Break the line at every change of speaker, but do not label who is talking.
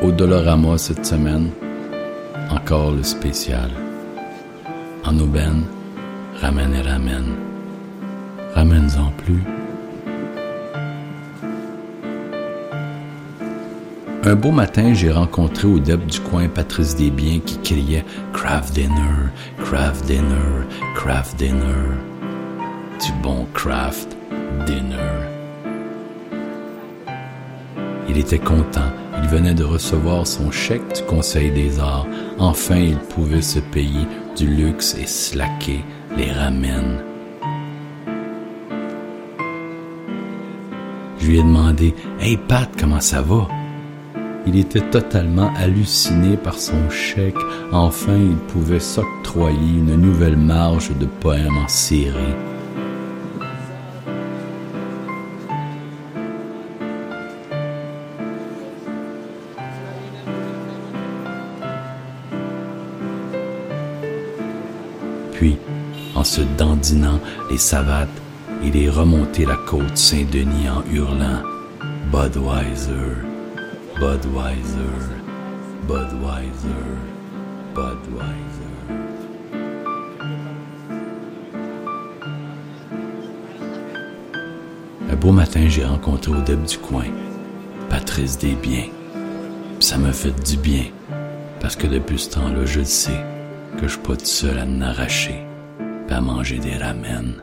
Au Dolorama cette semaine, encore le spécial. En aubaine, ramène et ramène. Ramène-en plus. Un beau matin, j'ai rencontré au DEP du coin Patrice Desbiens qui criait Craft Dinner, Craft Dinner, Craft Dinner. Du bon craft dinner. Il était content. Il venait de recevoir son chèque du Conseil des arts. Enfin, il pouvait se payer du luxe et slacker les ramènes. Je lui ai demandé Hey Pat, comment ça va? Il était totalement halluciné par son chèque. Enfin, il pouvait s'octroyer une nouvelle marge de poèmes en série. Puis, en se dandinant les savates, il est remonté la côte Saint-Denis en hurlant Budweiser, Budweiser, Budweiser, Budweiser. Un beau matin, j'ai rencontré au début du coin Patrice Desbiens. Puis ça m'a fait du bien, parce que depuis ce temps-là, je le sais que je seul à m'arracher, pas à manger des ramènes.